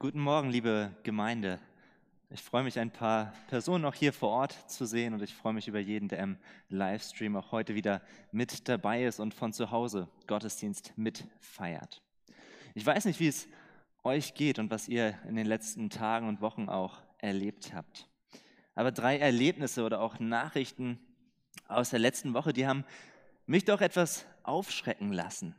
Guten Morgen, liebe Gemeinde. Ich freue mich, ein paar Personen auch hier vor Ort zu sehen und ich freue mich über jeden, der im Livestream auch heute wieder mit dabei ist und von zu Hause Gottesdienst mitfeiert. Ich weiß nicht, wie es euch geht und was ihr in den letzten Tagen und Wochen auch erlebt habt. Aber drei Erlebnisse oder auch Nachrichten aus der letzten Woche, die haben mich doch etwas aufschrecken lassen.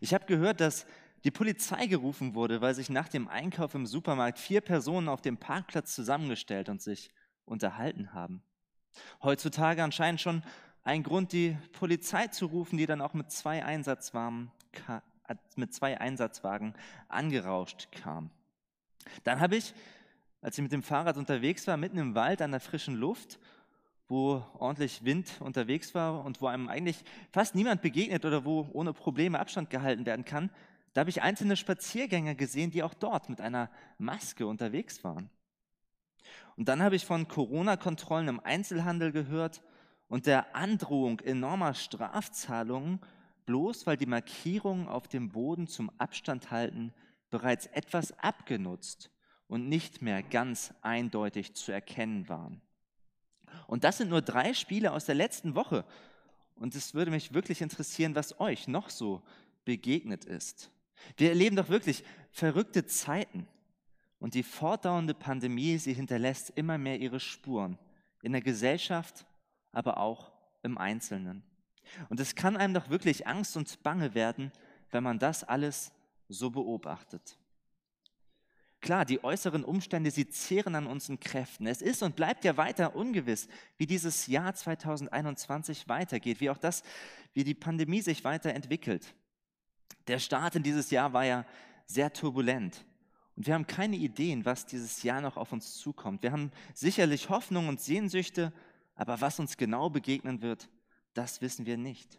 Ich habe gehört, dass die Polizei gerufen wurde, weil sich nach dem Einkauf im Supermarkt vier Personen auf dem Parkplatz zusammengestellt und sich unterhalten haben. Heutzutage anscheinend schon ein Grund, die Polizei zu rufen, die dann auch mit zwei Einsatzwagen, mit zwei Einsatzwagen angerauscht kam. Dann habe ich, als ich mit dem Fahrrad unterwegs war, mitten im Wald an der frischen Luft, wo ordentlich Wind unterwegs war und wo einem eigentlich fast niemand begegnet oder wo ohne Probleme Abstand gehalten werden kann, da habe ich einzelne Spaziergänger gesehen, die auch dort mit einer Maske unterwegs waren. Und dann habe ich von Corona-Kontrollen im Einzelhandel gehört und der Androhung enormer Strafzahlungen, bloß weil die Markierungen auf dem Boden zum Abstand halten bereits etwas abgenutzt und nicht mehr ganz eindeutig zu erkennen waren. Und das sind nur drei Spiele aus der letzten Woche. Und es würde mich wirklich interessieren, was euch noch so begegnet ist. Wir erleben doch wirklich verrückte Zeiten. Und die fortdauernde Pandemie, sie hinterlässt immer mehr ihre Spuren in der Gesellschaft, aber auch im Einzelnen. Und es kann einem doch wirklich Angst und Bange werden, wenn man das alles so beobachtet. Klar, die äußeren Umstände, sie zehren an unseren Kräften. Es ist und bleibt ja weiter ungewiss, wie dieses Jahr 2021 weitergeht, wie auch das, wie die Pandemie sich weiterentwickelt. Der Start in dieses Jahr war ja sehr turbulent. Und wir haben keine Ideen, was dieses Jahr noch auf uns zukommt. Wir haben sicherlich Hoffnung und Sehnsüchte, aber was uns genau begegnen wird, das wissen wir nicht.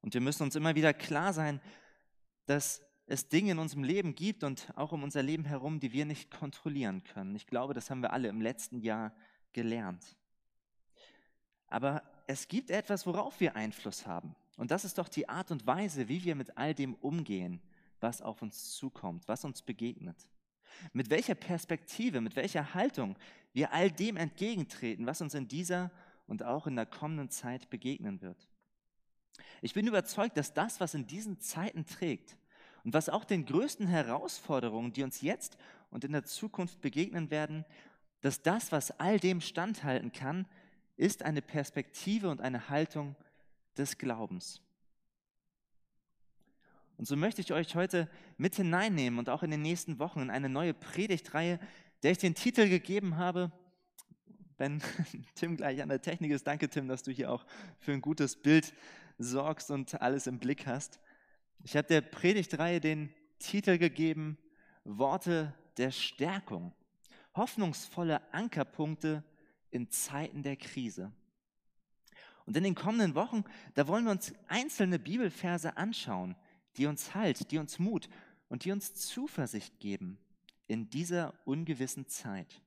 Und wir müssen uns immer wieder klar sein, dass es Dinge in unserem Leben gibt und auch um unser Leben herum, die wir nicht kontrollieren können. Ich glaube, das haben wir alle im letzten Jahr gelernt. Aber es gibt etwas, worauf wir Einfluss haben. Und das ist doch die Art und Weise, wie wir mit all dem umgehen, was auf uns zukommt, was uns begegnet. Mit welcher Perspektive, mit welcher Haltung wir all dem entgegentreten, was uns in dieser und auch in der kommenden Zeit begegnen wird. Ich bin überzeugt, dass das, was in diesen Zeiten trägt und was auch den größten Herausforderungen, die uns jetzt und in der Zukunft begegnen werden, dass das, was all dem standhalten kann, ist eine Perspektive und eine Haltung, des Glaubens. Und so möchte ich euch heute mit hineinnehmen und auch in den nächsten Wochen in eine neue Predigtreihe, der ich den Titel gegeben habe, wenn Tim gleich an der Technik ist. Danke, Tim, dass du hier auch für ein gutes Bild sorgst und alles im Blick hast. Ich habe der Predigtreihe den Titel gegeben, Worte der Stärkung, hoffnungsvolle Ankerpunkte in Zeiten der Krise. Und in den kommenden Wochen, da wollen wir uns einzelne Bibelverse anschauen, die uns Halt, die uns Mut und die uns Zuversicht geben in dieser ungewissen Zeit.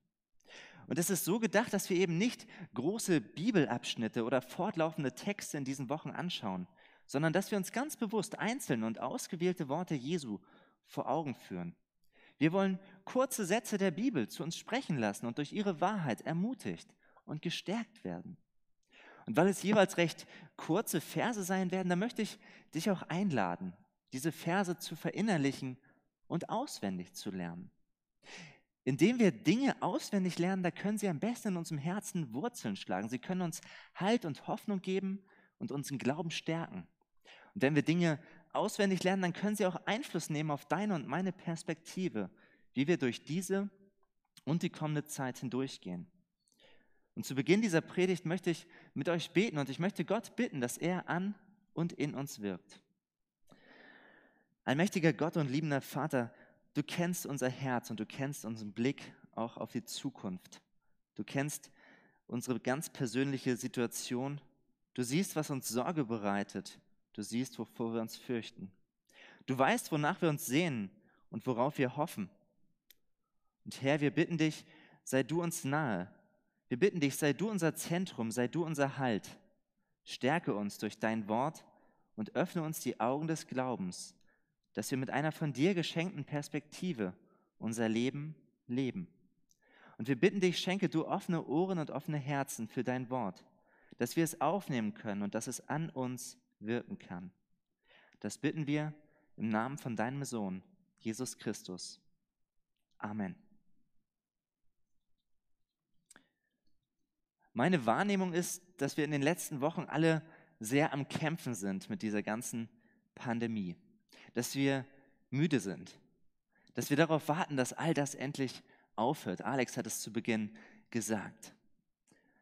Und es ist so gedacht, dass wir eben nicht große Bibelabschnitte oder fortlaufende Texte in diesen Wochen anschauen, sondern dass wir uns ganz bewusst einzelne und ausgewählte Worte Jesu vor Augen führen. Wir wollen kurze Sätze der Bibel zu uns sprechen lassen und durch ihre Wahrheit ermutigt und gestärkt werden. Und weil es jeweils recht kurze Verse sein werden, da möchte ich dich auch einladen, diese Verse zu verinnerlichen und auswendig zu lernen. Indem wir Dinge auswendig lernen, da können sie am besten in unserem Herzen Wurzeln schlagen. Sie können uns Halt und Hoffnung geben und unseren Glauben stärken. Und wenn wir Dinge auswendig lernen, dann können sie auch Einfluss nehmen auf deine und meine Perspektive, wie wir durch diese und die kommende Zeit hindurchgehen. Und zu Beginn dieser Predigt möchte ich mit euch beten und ich möchte Gott bitten, dass er an und in uns wirkt. Allmächtiger Gott und liebender Vater, du kennst unser Herz und du kennst unseren Blick auch auf die Zukunft. Du kennst unsere ganz persönliche Situation. Du siehst, was uns Sorge bereitet. Du siehst, wovor wir uns fürchten. Du weißt, wonach wir uns sehnen und worauf wir hoffen. Und Herr, wir bitten dich, sei du uns nahe, wir bitten dich, sei du unser Zentrum, sei du unser Halt. Stärke uns durch dein Wort und öffne uns die Augen des Glaubens, dass wir mit einer von dir geschenkten Perspektive unser Leben leben. Und wir bitten dich, schenke du offene Ohren und offene Herzen für dein Wort, dass wir es aufnehmen können und dass es an uns wirken kann. Das bitten wir im Namen von deinem Sohn, Jesus Christus. Amen. Meine Wahrnehmung ist, dass wir in den letzten Wochen alle sehr am Kämpfen sind mit dieser ganzen Pandemie, dass wir müde sind, dass wir darauf warten, dass all das endlich aufhört. Alex hat es zu Beginn gesagt.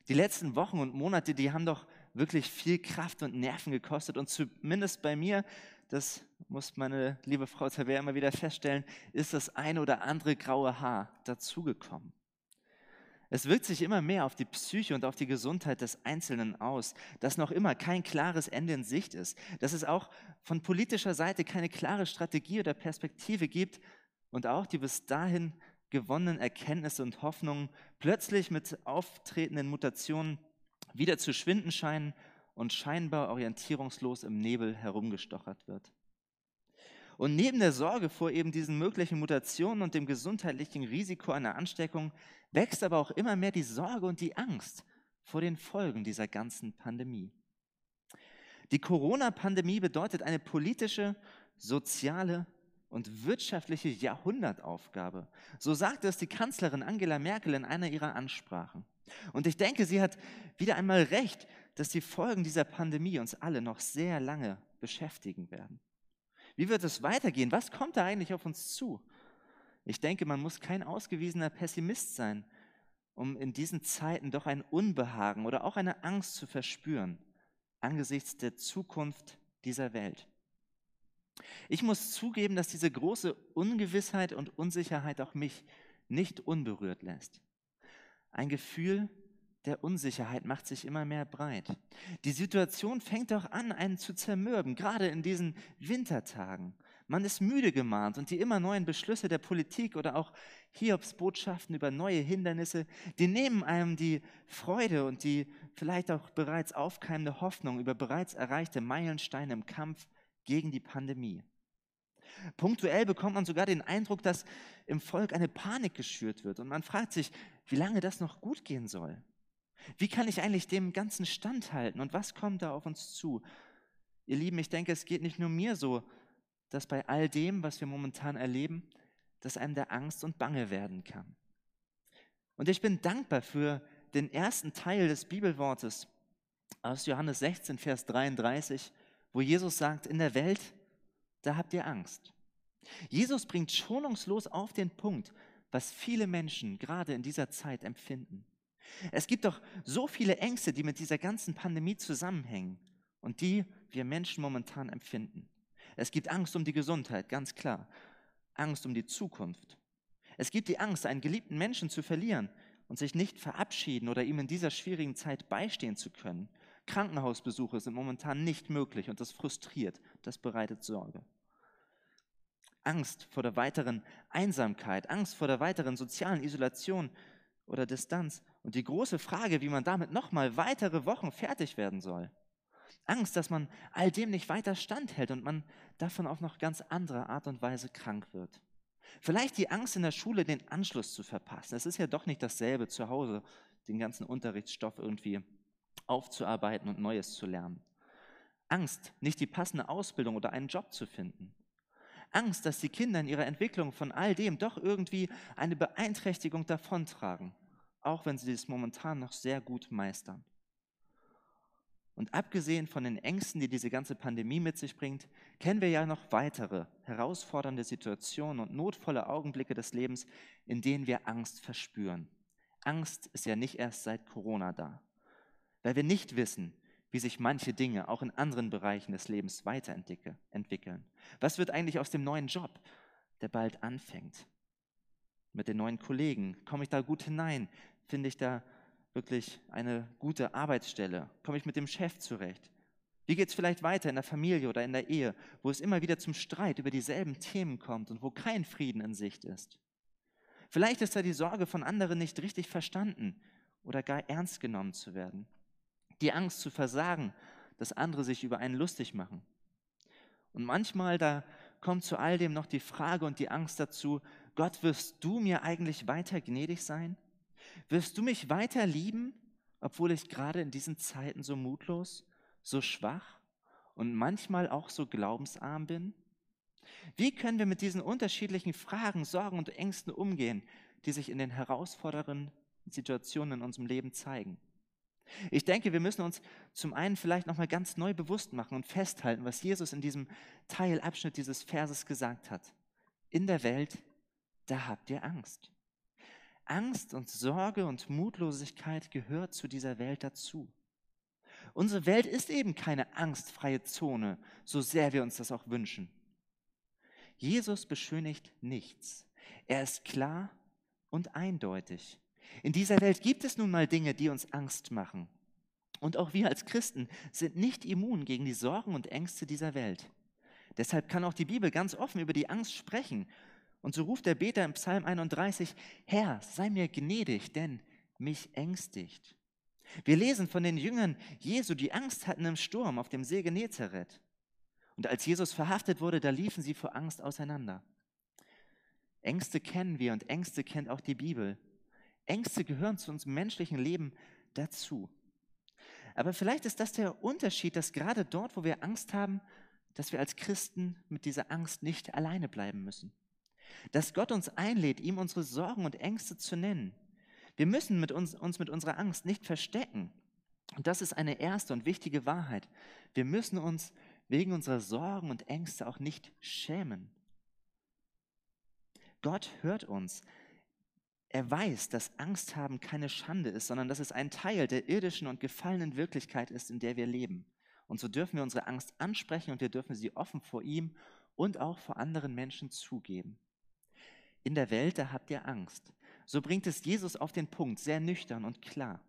Die letzten Wochen und Monate, die haben doch wirklich viel Kraft und Nerven gekostet und zumindest bei mir, das muss meine liebe Frau Taver immer wieder feststellen, ist das eine oder andere graue Haar dazugekommen. Es wirkt sich immer mehr auf die Psyche und auf die Gesundheit des Einzelnen aus, dass noch immer kein klares Ende in Sicht ist, dass es auch von politischer Seite keine klare Strategie oder Perspektive gibt und auch die bis dahin gewonnenen Erkenntnisse und Hoffnungen plötzlich mit auftretenden Mutationen wieder zu schwinden scheinen und scheinbar orientierungslos im Nebel herumgestochert wird. Und neben der Sorge vor eben diesen möglichen Mutationen und dem gesundheitlichen Risiko einer Ansteckung wächst aber auch immer mehr die Sorge und die Angst vor den Folgen dieser ganzen Pandemie. Die Corona-Pandemie bedeutet eine politische, soziale und wirtschaftliche Jahrhundertaufgabe. So sagte es die Kanzlerin Angela Merkel in einer ihrer Ansprachen. Und ich denke, sie hat wieder einmal recht, dass die Folgen dieser Pandemie uns alle noch sehr lange beschäftigen werden. Wie wird es weitergehen? Was kommt da eigentlich auf uns zu? Ich denke, man muss kein ausgewiesener Pessimist sein, um in diesen Zeiten doch ein Unbehagen oder auch eine Angst zu verspüren angesichts der Zukunft dieser Welt. Ich muss zugeben, dass diese große Ungewissheit und Unsicherheit auch mich nicht unberührt lässt. Ein Gefühl der Unsicherheit macht sich immer mehr breit. Die Situation fängt doch an, einen zu zermürben, gerade in diesen Wintertagen. Man ist müde gemahnt und die immer neuen Beschlüsse der Politik oder auch Hiobs Botschaften über neue Hindernisse, die nehmen einem die Freude und die vielleicht auch bereits aufkeimende Hoffnung über bereits erreichte Meilensteine im Kampf gegen die Pandemie. Punktuell bekommt man sogar den Eindruck, dass im Volk eine Panik geschürt wird und man fragt sich, wie lange das noch gut gehen soll. Wie kann ich eigentlich dem Ganzen standhalten und was kommt da auf uns zu? Ihr Lieben, ich denke, es geht nicht nur mir so, dass bei all dem, was wir momentan erleben, dass einem der Angst und Bange werden kann. Und ich bin dankbar für den ersten Teil des Bibelwortes aus Johannes 16, Vers 33, wo Jesus sagt, in der Welt, da habt ihr Angst. Jesus bringt schonungslos auf den Punkt, was viele Menschen gerade in dieser Zeit empfinden. Es gibt doch so viele Ängste, die mit dieser ganzen Pandemie zusammenhängen und die wir Menschen momentan empfinden. Es gibt Angst um die Gesundheit, ganz klar. Angst um die Zukunft. Es gibt die Angst, einen geliebten Menschen zu verlieren und sich nicht verabschieden oder ihm in dieser schwierigen Zeit beistehen zu können. Krankenhausbesuche sind momentan nicht möglich und das frustriert, das bereitet Sorge. Angst vor der weiteren Einsamkeit, Angst vor der weiteren sozialen Isolation oder Distanz und die große Frage, wie man damit nochmal weitere Wochen fertig werden soll. Angst, dass man all dem nicht weiter standhält und man davon auf noch ganz andere Art und Weise krank wird. Vielleicht die Angst in der Schule, den Anschluss zu verpassen. Es ist ja doch nicht dasselbe zu Hause, den ganzen Unterrichtsstoff irgendwie aufzuarbeiten und Neues zu lernen. Angst, nicht die passende Ausbildung oder einen Job zu finden. Angst, dass die Kinder in ihrer Entwicklung von all dem doch irgendwie eine Beeinträchtigung davontragen, auch wenn sie es momentan noch sehr gut meistern. Und abgesehen von den Ängsten, die diese ganze Pandemie mit sich bringt, kennen wir ja noch weitere herausfordernde Situationen und notvolle Augenblicke des Lebens, in denen wir Angst verspüren. Angst ist ja nicht erst seit Corona da weil wir nicht wissen, wie sich manche Dinge auch in anderen Bereichen des Lebens weiterentwickeln. Was wird eigentlich aus dem neuen Job, der bald anfängt? Mit den neuen Kollegen, komme ich da gut hinein? Finde ich da wirklich eine gute Arbeitsstelle? Komme ich mit dem Chef zurecht? Wie geht es vielleicht weiter in der Familie oder in der Ehe, wo es immer wieder zum Streit über dieselben Themen kommt und wo kein Frieden in Sicht ist? Vielleicht ist da die Sorge von anderen nicht richtig verstanden oder gar ernst genommen zu werden die Angst zu versagen, dass andere sich über einen lustig machen. Und manchmal, da kommt zu all dem noch die Frage und die Angst dazu, Gott, wirst du mir eigentlich weiter gnädig sein? Wirst du mich weiter lieben, obwohl ich gerade in diesen Zeiten so mutlos, so schwach und manchmal auch so glaubensarm bin? Wie können wir mit diesen unterschiedlichen Fragen, Sorgen und Ängsten umgehen, die sich in den herausfordernden Situationen in unserem Leben zeigen? Ich denke, wir müssen uns zum einen vielleicht nochmal ganz neu bewusst machen und festhalten, was Jesus in diesem Teilabschnitt dieses Verses gesagt hat. In der Welt, da habt ihr Angst. Angst und Sorge und Mutlosigkeit gehört zu dieser Welt dazu. Unsere Welt ist eben keine angstfreie Zone, so sehr wir uns das auch wünschen. Jesus beschönigt nichts. Er ist klar und eindeutig. In dieser Welt gibt es nun mal Dinge, die uns Angst machen. Und auch wir als Christen sind nicht immun gegen die Sorgen und Ängste dieser Welt. Deshalb kann auch die Bibel ganz offen über die Angst sprechen. Und so ruft der Beter im Psalm 31, Herr, sei mir gnädig, denn mich ängstigt. Wir lesen von den Jüngern Jesu, die Angst hatten im Sturm auf dem See Genezareth. Und als Jesus verhaftet wurde, da liefen sie vor Angst auseinander. Ängste kennen wir und Ängste kennt auch die Bibel. Ängste gehören zu unserem menschlichen Leben dazu. Aber vielleicht ist das der Unterschied, dass gerade dort, wo wir Angst haben, dass wir als Christen mit dieser Angst nicht alleine bleiben müssen. Dass Gott uns einlädt, ihm unsere Sorgen und Ängste zu nennen. Wir müssen mit uns, uns mit unserer Angst nicht verstecken. Und das ist eine erste und wichtige Wahrheit. Wir müssen uns wegen unserer Sorgen und Ängste auch nicht schämen. Gott hört uns. Er weiß, dass Angst haben keine Schande ist, sondern dass es ein Teil der irdischen und gefallenen Wirklichkeit ist, in der wir leben. Und so dürfen wir unsere Angst ansprechen und wir dürfen sie offen vor ihm und auch vor anderen Menschen zugeben. In der Welt, da habt ihr Angst. So bringt es Jesus auf den Punkt, sehr nüchtern und klar.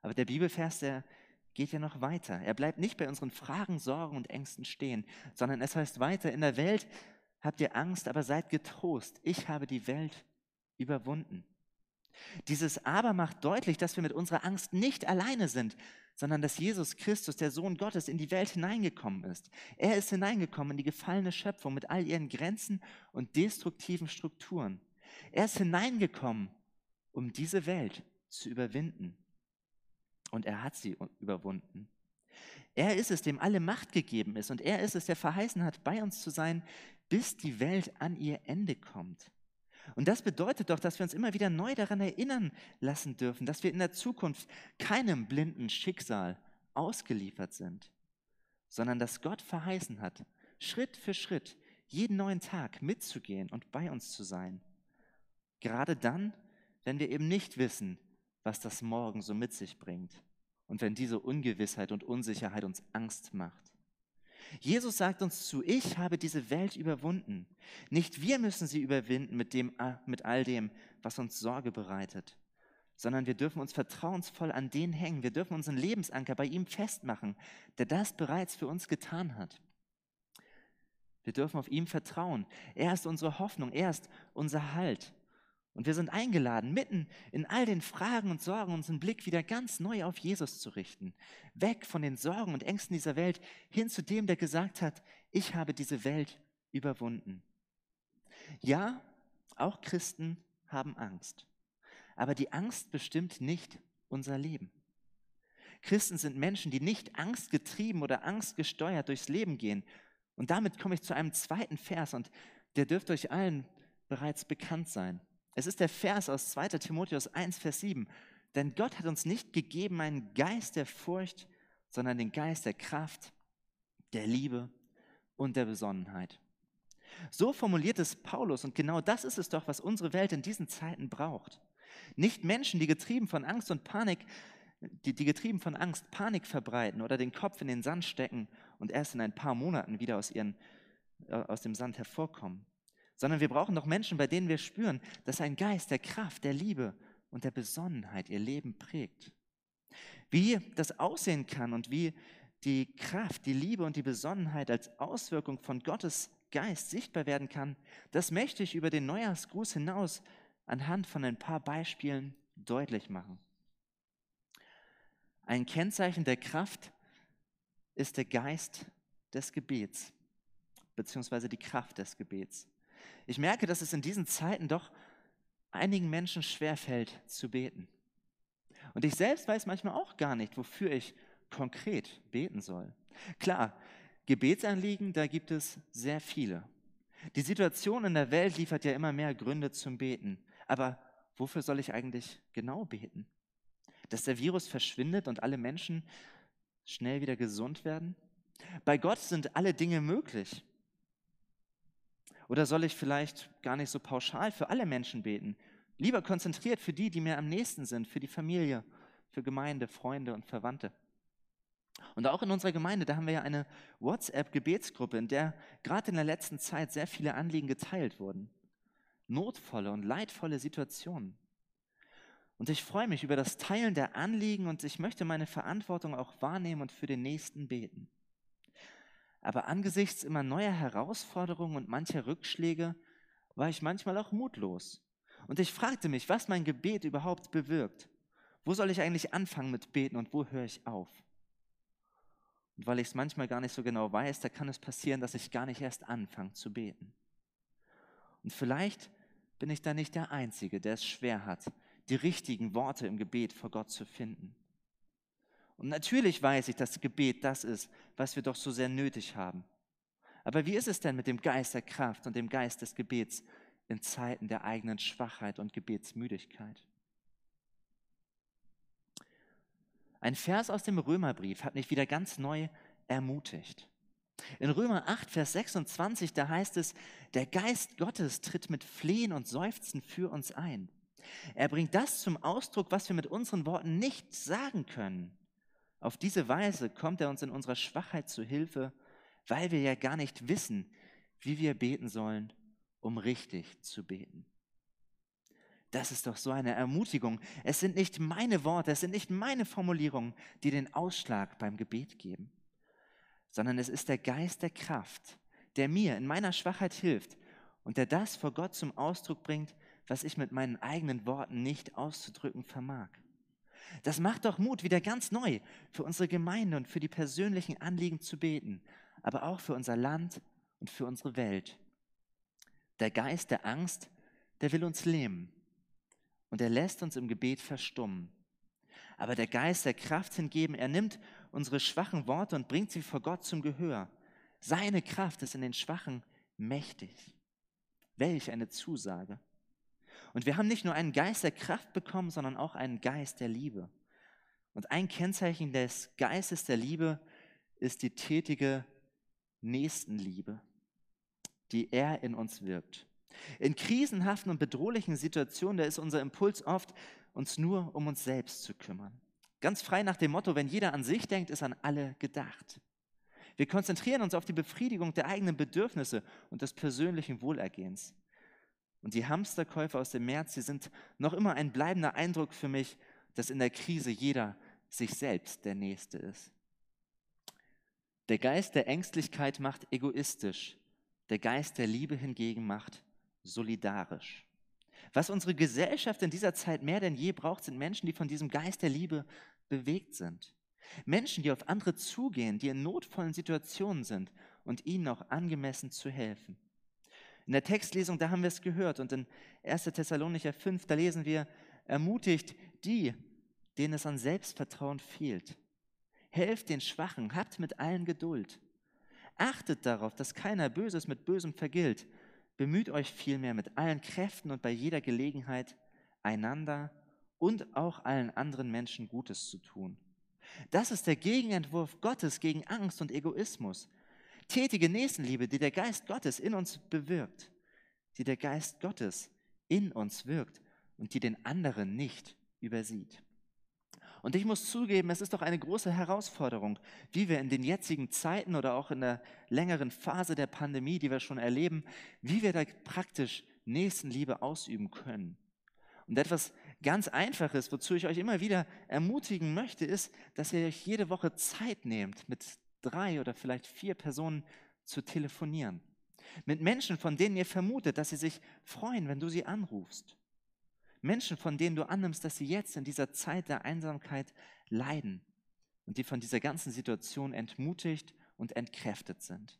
Aber der Bibelvers, der geht ja noch weiter. Er bleibt nicht bei unseren Fragen, Sorgen und Ängsten stehen, sondern es heißt weiter, in der Welt habt ihr Angst, aber seid getrost. Ich habe die Welt überwunden. Dieses Aber macht deutlich, dass wir mit unserer Angst nicht alleine sind, sondern dass Jesus Christus, der Sohn Gottes, in die Welt hineingekommen ist. Er ist hineingekommen in die gefallene Schöpfung mit all ihren Grenzen und destruktiven Strukturen. Er ist hineingekommen, um diese Welt zu überwinden. Und er hat sie überwunden. Er ist es, dem alle Macht gegeben ist. Und er ist es, der verheißen hat, bei uns zu sein, bis die Welt an ihr Ende kommt. Und das bedeutet doch, dass wir uns immer wieder neu daran erinnern lassen dürfen, dass wir in der Zukunft keinem blinden Schicksal ausgeliefert sind, sondern dass Gott verheißen hat, Schritt für Schritt, jeden neuen Tag mitzugehen und bei uns zu sein. Gerade dann, wenn wir eben nicht wissen, was das Morgen so mit sich bringt und wenn diese Ungewissheit und Unsicherheit uns Angst macht. Jesus sagt uns zu, ich habe diese Welt überwunden. Nicht wir müssen sie überwinden mit, dem, mit all dem, was uns Sorge bereitet, sondern wir dürfen uns vertrauensvoll an den hängen. Wir dürfen unseren Lebensanker bei ihm festmachen, der das bereits für uns getan hat. Wir dürfen auf ihm vertrauen. Er ist unsere Hoffnung, er ist unser Halt. Und wir sind eingeladen, mitten in all den Fragen und Sorgen unseren Blick wieder ganz neu auf Jesus zu richten. Weg von den Sorgen und Ängsten dieser Welt hin zu dem, der gesagt hat, ich habe diese Welt überwunden. Ja, auch Christen haben Angst. Aber die Angst bestimmt nicht unser Leben. Christen sind Menschen, die nicht angstgetrieben oder angstgesteuert durchs Leben gehen. Und damit komme ich zu einem zweiten Vers und der dürfte euch allen bereits bekannt sein. Es ist der Vers aus 2 Timotheus 1, Vers 7. Denn Gott hat uns nicht gegeben einen Geist der Furcht, sondern den Geist der Kraft, der Liebe und der Besonnenheit. So formuliert es Paulus und genau das ist es doch, was unsere Welt in diesen Zeiten braucht. Nicht Menschen, die getrieben von Angst und Panik, die, die getrieben von Angst Panik verbreiten oder den Kopf in den Sand stecken und erst in ein paar Monaten wieder aus, ihren, äh, aus dem Sand hervorkommen sondern wir brauchen doch Menschen, bei denen wir spüren, dass ein Geist der Kraft, der Liebe und der Besonnenheit ihr Leben prägt. Wie das aussehen kann und wie die Kraft, die Liebe und die Besonnenheit als Auswirkung von Gottes Geist sichtbar werden kann, das möchte ich über den Neujahrsgruß hinaus anhand von ein paar Beispielen deutlich machen. Ein Kennzeichen der Kraft ist der Geist des Gebets, beziehungsweise die Kraft des Gebets. Ich merke, dass es in diesen Zeiten doch einigen Menschen schwerfällt zu beten. Und ich selbst weiß manchmal auch gar nicht, wofür ich konkret beten soll. Klar, Gebetsanliegen, da gibt es sehr viele. Die Situation in der Welt liefert ja immer mehr Gründe zum Beten. Aber wofür soll ich eigentlich genau beten? Dass der Virus verschwindet und alle Menschen schnell wieder gesund werden? Bei Gott sind alle Dinge möglich. Oder soll ich vielleicht gar nicht so pauschal für alle Menschen beten? Lieber konzentriert für die, die mir am nächsten sind, für die Familie, für Gemeinde, Freunde und Verwandte. Und auch in unserer Gemeinde, da haben wir ja eine WhatsApp-Gebetsgruppe, in der gerade in der letzten Zeit sehr viele Anliegen geteilt wurden. Notvolle und leidvolle Situationen. Und ich freue mich über das Teilen der Anliegen und ich möchte meine Verantwortung auch wahrnehmen und für den Nächsten beten. Aber angesichts immer neuer Herausforderungen und mancher Rückschläge war ich manchmal auch mutlos. Und ich fragte mich, was mein Gebet überhaupt bewirkt. Wo soll ich eigentlich anfangen mit Beten und wo höre ich auf? Und weil ich es manchmal gar nicht so genau weiß, da kann es passieren, dass ich gar nicht erst anfange zu beten. Und vielleicht bin ich da nicht der Einzige, der es schwer hat, die richtigen Worte im Gebet vor Gott zu finden. Und natürlich weiß ich, dass Gebet das ist, was wir doch so sehr nötig haben. Aber wie ist es denn mit dem Geist der Kraft und dem Geist des Gebets in Zeiten der eigenen Schwachheit und Gebetsmüdigkeit? Ein Vers aus dem Römerbrief hat mich wieder ganz neu ermutigt. In Römer 8, Vers 26, da heißt es, der Geist Gottes tritt mit Flehen und Seufzen für uns ein. Er bringt das zum Ausdruck, was wir mit unseren Worten nicht sagen können. Auf diese Weise kommt er uns in unserer Schwachheit zu Hilfe, weil wir ja gar nicht wissen, wie wir beten sollen, um richtig zu beten. Das ist doch so eine Ermutigung. Es sind nicht meine Worte, es sind nicht meine Formulierungen, die den Ausschlag beim Gebet geben, sondern es ist der Geist der Kraft, der mir in meiner Schwachheit hilft und der das vor Gott zum Ausdruck bringt, was ich mit meinen eigenen Worten nicht auszudrücken vermag. Das macht doch Mut, wieder ganz neu für unsere Gemeinde und für die persönlichen Anliegen zu beten, aber auch für unser Land und für unsere Welt. Der Geist der Angst, der will uns lähmen und er lässt uns im Gebet verstummen. Aber der Geist der Kraft hingeben, er nimmt unsere schwachen Worte und bringt sie vor Gott zum Gehör. Seine Kraft ist in den Schwachen mächtig. Welch eine Zusage. Und wir haben nicht nur einen Geist der Kraft bekommen, sondern auch einen Geist der Liebe. Und ein Kennzeichen des Geistes der Liebe ist die tätige Nächstenliebe, die er in uns wirkt. In krisenhaften und bedrohlichen Situationen, da ist unser Impuls oft, uns nur um uns selbst zu kümmern. Ganz frei nach dem Motto, wenn jeder an sich denkt, ist an alle gedacht. Wir konzentrieren uns auf die Befriedigung der eigenen Bedürfnisse und des persönlichen Wohlergehens. Und die Hamsterkäufe aus dem März, sie sind noch immer ein bleibender Eindruck für mich, dass in der Krise jeder sich selbst der Nächste ist. Der Geist der Ängstlichkeit macht egoistisch, der Geist der Liebe hingegen macht solidarisch. Was unsere Gesellschaft in dieser Zeit mehr denn je braucht, sind Menschen, die von diesem Geist der Liebe bewegt sind. Menschen, die auf andere zugehen, die in notvollen Situationen sind und ihnen auch angemessen zu helfen. In der Textlesung, da haben wir es gehört und in 1. Thessalonicher 5, da lesen wir, ermutigt die, denen es an Selbstvertrauen fehlt. Helft den Schwachen, habt mit allen Geduld. Achtet darauf, dass keiner Böses mit Bösem vergilt, Bemüht euch vielmehr mit allen Kräften und bei jeder Gelegenheit, einander und auch allen anderen Menschen Gutes zu tun. Das ist der Gegenentwurf Gottes gegen Angst und Egoismus. Tätige Nächstenliebe, die der Geist Gottes in uns bewirkt, die der Geist Gottes in uns wirkt und die den anderen nicht übersieht. Und ich muss zugeben, es ist doch eine große Herausforderung, wie wir in den jetzigen Zeiten oder auch in der längeren Phase der Pandemie, die wir schon erleben, wie wir da praktisch Nächstenliebe ausüben können. Und etwas ganz Einfaches, wozu ich euch immer wieder ermutigen möchte, ist, dass ihr euch jede Woche Zeit nehmt, mit drei oder vielleicht vier Personen zu telefonieren. Mit Menschen, von denen ihr vermutet, dass sie sich freuen, wenn du sie anrufst. Menschen, von denen du annimmst, dass sie jetzt in dieser Zeit der Einsamkeit leiden und die von dieser ganzen Situation entmutigt und entkräftet sind.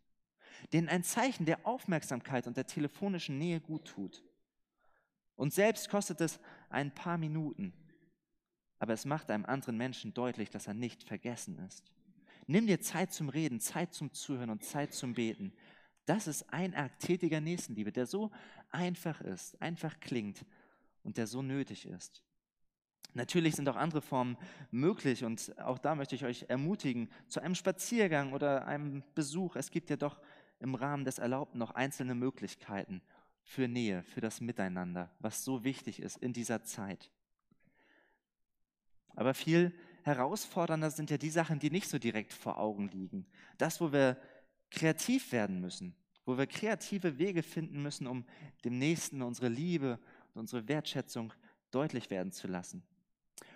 denen ein Zeichen der Aufmerksamkeit und der telefonischen Nähe gut tut. Und selbst kostet es ein paar Minuten, aber es macht einem anderen Menschen deutlich, dass er nicht vergessen ist. Nimm dir Zeit zum Reden, Zeit zum Zuhören und Zeit zum Beten. Das ist ein Akt tätiger Nächstenliebe, der so einfach ist, einfach klingt und der so nötig ist. Natürlich sind auch andere Formen möglich und auch da möchte ich euch ermutigen, zu einem Spaziergang oder einem Besuch. Es gibt ja doch im Rahmen des Erlaubten noch einzelne Möglichkeiten für Nähe, für das Miteinander, was so wichtig ist in dieser Zeit. Aber viel herausfordernder sind ja die Sachen, die nicht so direkt vor Augen liegen. Das, wo wir kreativ werden müssen, wo wir kreative Wege finden müssen, um dem Nächsten unsere Liebe und unsere Wertschätzung deutlich werden zu lassen.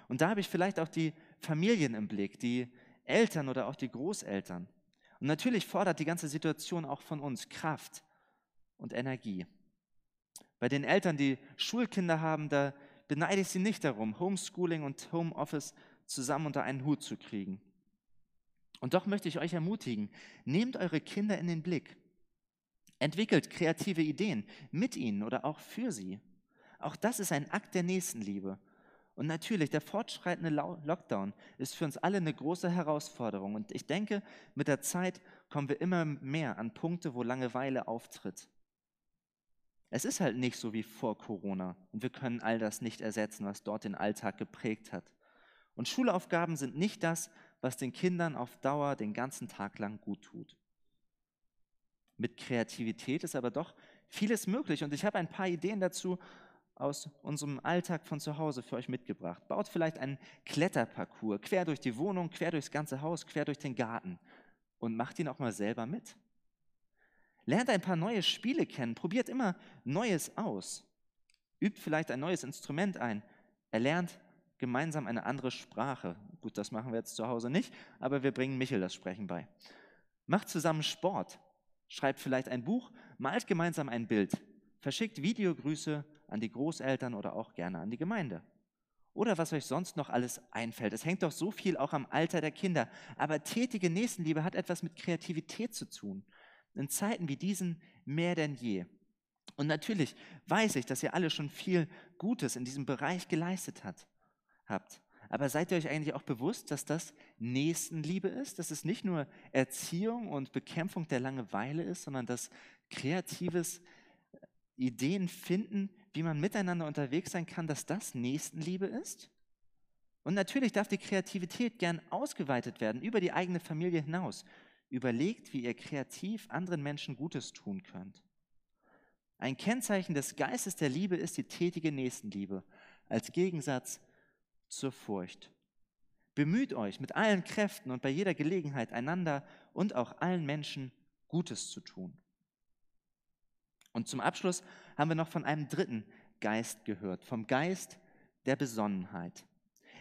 Und da habe ich vielleicht auch die Familien im Blick, die Eltern oder auch die Großeltern. Und natürlich fordert die ganze Situation auch von uns Kraft und Energie. Bei den Eltern, die Schulkinder haben, da beneide ich sie nicht darum, Homeschooling und Homeoffice zusammen unter einen Hut zu kriegen. Und doch möchte ich euch ermutigen, nehmt eure Kinder in den Blick. Entwickelt kreative Ideen mit ihnen oder auch für sie. Auch das ist ein Akt der Nächstenliebe und natürlich, der fortschreitende Lockdown ist für uns alle eine große Herausforderung. Und ich denke, mit der Zeit kommen wir immer mehr an Punkte, wo Langeweile auftritt. Es ist halt nicht so wie vor Corona und wir können all das nicht ersetzen, was dort den Alltag geprägt hat. Und Schulaufgaben sind nicht das, was den Kindern auf Dauer den ganzen Tag lang gut tut. Mit Kreativität ist aber doch vieles möglich und ich habe ein paar Ideen dazu, aus unserem Alltag von zu Hause für euch mitgebracht. Baut vielleicht einen Kletterparcours quer durch die Wohnung, quer durchs ganze Haus, quer durch den Garten und macht ihn auch mal selber mit. Lernt ein paar neue Spiele kennen, probiert immer Neues aus. Übt vielleicht ein neues Instrument ein. Erlernt gemeinsam eine andere Sprache. Gut, das machen wir jetzt zu Hause nicht, aber wir bringen Michel das Sprechen bei. Macht zusammen Sport. Schreibt vielleicht ein Buch, malt gemeinsam ein Bild. Verschickt Videogrüße an die Großeltern oder auch gerne an die Gemeinde. Oder was euch sonst noch alles einfällt. Es hängt doch so viel auch am Alter der Kinder. Aber tätige Nächstenliebe hat etwas mit Kreativität zu tun. In Zeiten wie diesen mehr denn je. Und natürlich weiß ich, dass ihr alle schon viel Gutes in diesem Bereich geleistet hat, habt. Aber seid ihr euch eigentlich auch bewusst, dass das Nächstenliebe ist? Dass es nicht nur Erziehung und Bekämpfung der Langeweile ist, sondern dass kreatives Ideen finden, wie man miteinander unterwegs sein kann, dass das Nächstenliebe ist? Und natürlich darf die Kreativität gern ausgeweitet werden über die eigene Familie hinaus. Überlegt, wie ihr kreativ anderen Menschen Gutes tun könnt. Ein Kennzeichen des Geistes der Liebe ist die tätige Nächstenliebe als Gegensatz zur Furcht. Bemüht euch mit allen Kräften und bei jeder Gelegenheit einander und auch allen Menschen Gutes zu tun. Und zum Abschluss haben wir noch von einem dritten Geist gehört, vom Geist der Besonnenheit.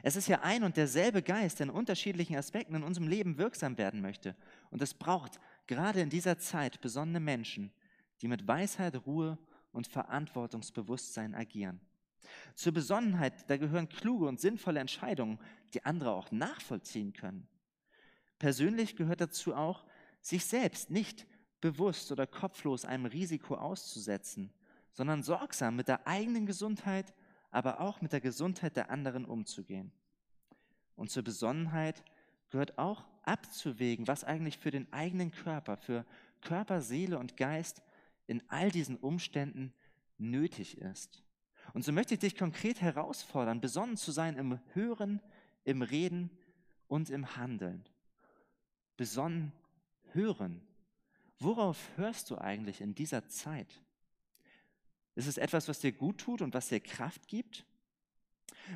Es ist ja ein und derselbe Geist, der in unterschiedlichen Aspekten in unserem Leben wirksam werden möchte. Und es braucht gerade in dieser Zeit besonnene Menschen, die mit Weisheit, Ruhe und Verantwortungsbewusstsein agieren. Zur Besonnenheit, da gehören kluge und sinnvolle Entscheidungen, die andere auch nachvollziehen können. Persönlich gehört dazu auch, sich selbst nicht bewusst oder kopflos einem Risiko auszusetzen, sondern sorgsam mit der eigenen Gesundheit, aber auch mit der Gesundheit der anderen umzugehen. Und zur Besonnenheit gehört auch abzuwägen, was eigentlich für den eigenen Körper, für Körper, Seele und Geist in all diesen Umständen nötig ist. Und so möchte ich dich konkret herausfordern, besonnen zu sein im Hören, im Reden und im Handeln. Besonnen hören, Worauf hörst du eigentlich in dieser Zeit? Ist es etwas, was dir gut tut und was dir Kraft gibt?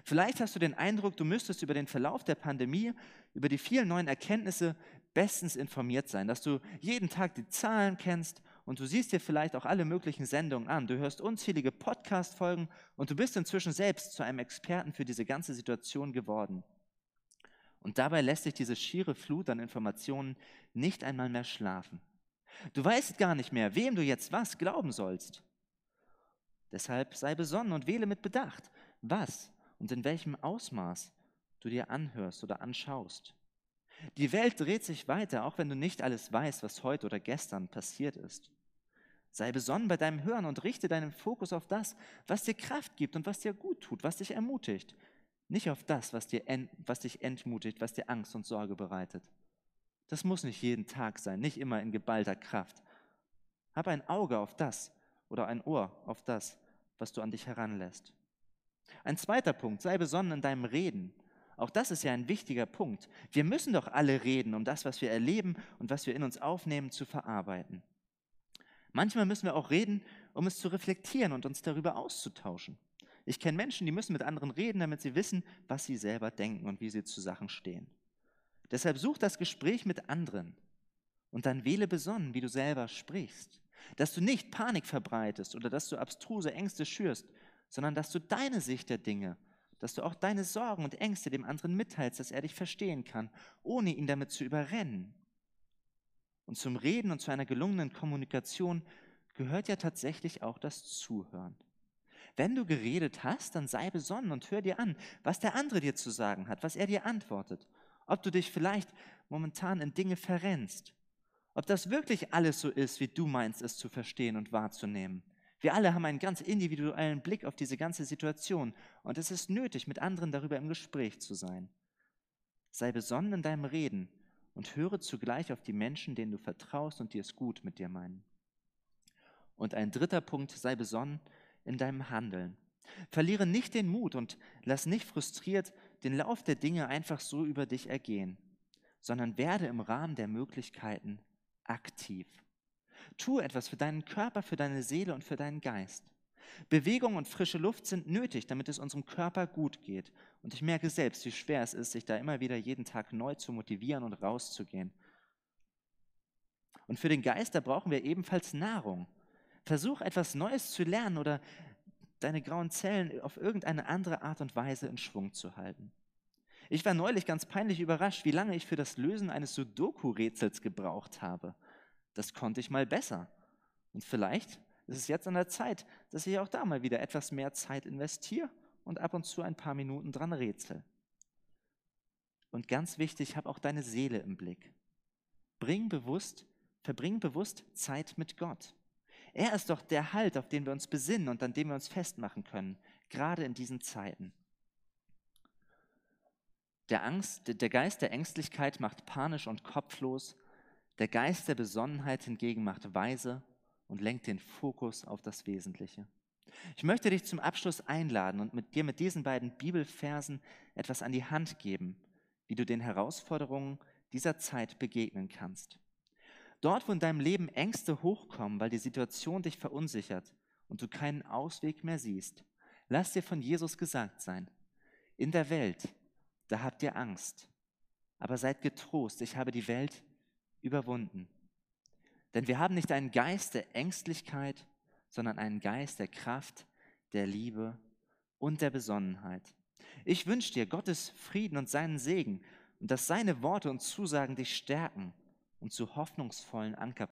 Vielleicht hast du den Eindruck, du müsstest über den Verlauf der Pandemie, über die vielen neuen Erkenntnisse bestens informiert sein, dass du jeden Tag die Zahlen kennst und du siehst dir vielleicht auch alle möglichen Sendungen an. Du hörst unzählige Podcast-Folgen und du bist inzwischen selbst zu einem Experten für diese ganze Situation geworden. Und dabei lässt sich diese schiere Flut an Informationen nicht einmal mehr schlafen. Du weißt gar nicht mehr, wem du jetzt was glauben sollst. Deshalb sei besonnen und wähle mit Bedacht, was und in welchem Ausmaß du dir anhörst oder anschaust. Die Welt dreht sich weiter, auch wenn du nicht alles weißt, was heute oder gestern passiert ist. Sei besonnen bei deinem Hören und richte deinen Fokus auf das, was dir Kraft gibt und was dir gut tut, was dich ermutigt. Nicht auf das, was, dir was dich entmutigt, was dir Angst und Sorge bereitet. Das muss nicht jeden Tag sein, nicht immer in geballter Kraft. Hab ein Auge auf das oder ein Ohr auf das, was du an dich heranlässt. Ein zweiter Punkt, sei besonnen in deinem Reden. Auch das ist ja ein wichtiger Punkt. Wir müssen doch alle reden, um das, was wir erleben und was wir in uns aufnehmen, zu verarbeiten. Manchmal müssen wir auch reden, um es zu reflektieren und uns darüber auszutauschen. Ich kenne Menschen, die müssen mit anderen reden, damit sie wissen, was sie selber denken und wie sie zu Sachen stehen. Deshalb such das Gespräch mit anderen und dann wähle besonnen, wie du selber sprichst. Dass du nicht Panik verbreitest oder dass du abstruse Ängste schürst, sondern dass du deine Sicht der Dinge, dass du auch deine Sorgen und Ängste dem anderen mitteilst, dass er dich verstehen kann, ohne ihn damit zu überrennen. Und zum Reden und zu einer gelungenen Kommunikation gehört ja tatsächlich auch das Zuhören. Wenn du geredet hast, dann sei besonnen und hör dir an, was der andere dir zu sagen hat, was er dir antwortet. Ob du dich vielleicht momentan in Dinge verrennst. Ob das wirklich alles so ist, wie du meinst, es zu verstehen und wahrzunehmen. Wir alle haben einen ganz individuellen Blick auf diese ganze Situation und es ist nötig, mit anderen darüber im Gespräch zu sein. Sei besonnen in deinem Reden und höre zugleich auf die Menschen, denen du vertraust und die es gut mit dir meinen. Und ein dritter Punkt, sei besonnen in deinem Handeln. Verliere nicht den Mut und lass nicht frustriert den Lauf der Dinge einfach so über dich ergehen, sondern werde im Rahmen der Möglichkeiten aktiv. Tu etwas für deinen Körper, für deine Seele und für deinen Geist. Bewegung und frische Luft sind nötig, damit es unserem Körper gut geht. Und ich merke selbst, wie schwer es ist, sich da immer wieder jeden Tag neu zu motivieren und rauszugehen. Und für den Geist, da brauchen wir ebenfalls Nahrung. Versuch etwas Neues zu lernen oder deine grauen Zellen auf irgendeine andere Art und Weise in Schwung zu halten. Ich war neulich ganz peinlich überrascht, wie lange ich für das Lösen eines Sudoku-Rätsels gebraucht habe. Das konnte ich mal besser. Und vielleicht ist es jetzt an der Zeit, dass ich auch da mal wieder etwas mehr Zeit investiere und ab und zu ein paar Minuten dran rätsel. Und ganz wichtig, hab auch deine Seele im Blick. Bring bewusst, verbring bewusst Zeit mit Gott. Er ist doch der Halt, auf den wir uns besinnen und an dem wir uns festmachen können, gerade in diesen Zeiten. Der, Angst, der Geist der Ängstlichkeit macht panisch und kopflos, der Geist der Besonnenheit hingegen macht weise und lenkt den Fokus auf das Wesentliche. Ich möchte dich zum Abschluss einladen und mit dir mit diesen beiden Bibelversen etwas an die Hand geben, wie du den Herausforderungen dieser Zeit begegnen kannst. Dort, wo in deinem Leben Ängste hochkommen, weil die Situation dich verunsichert und du keinen Ausweg mehr siehst, lass dir von Jesus gesagt sein. In der Welt, da habt ihr Angst. Aber seid getrost, ich habe die Welt überwunden. Denn wir haben nicht einen Geist der Ängstlichkeit, sondern einen Geist der Kraft, der Liebe und der Besonnenheit. Ich wünsche dir Gottes Frieden und seinen Segen und dass seine Worte und Zusagen dich stärken und zu hoffnungsvollen Anker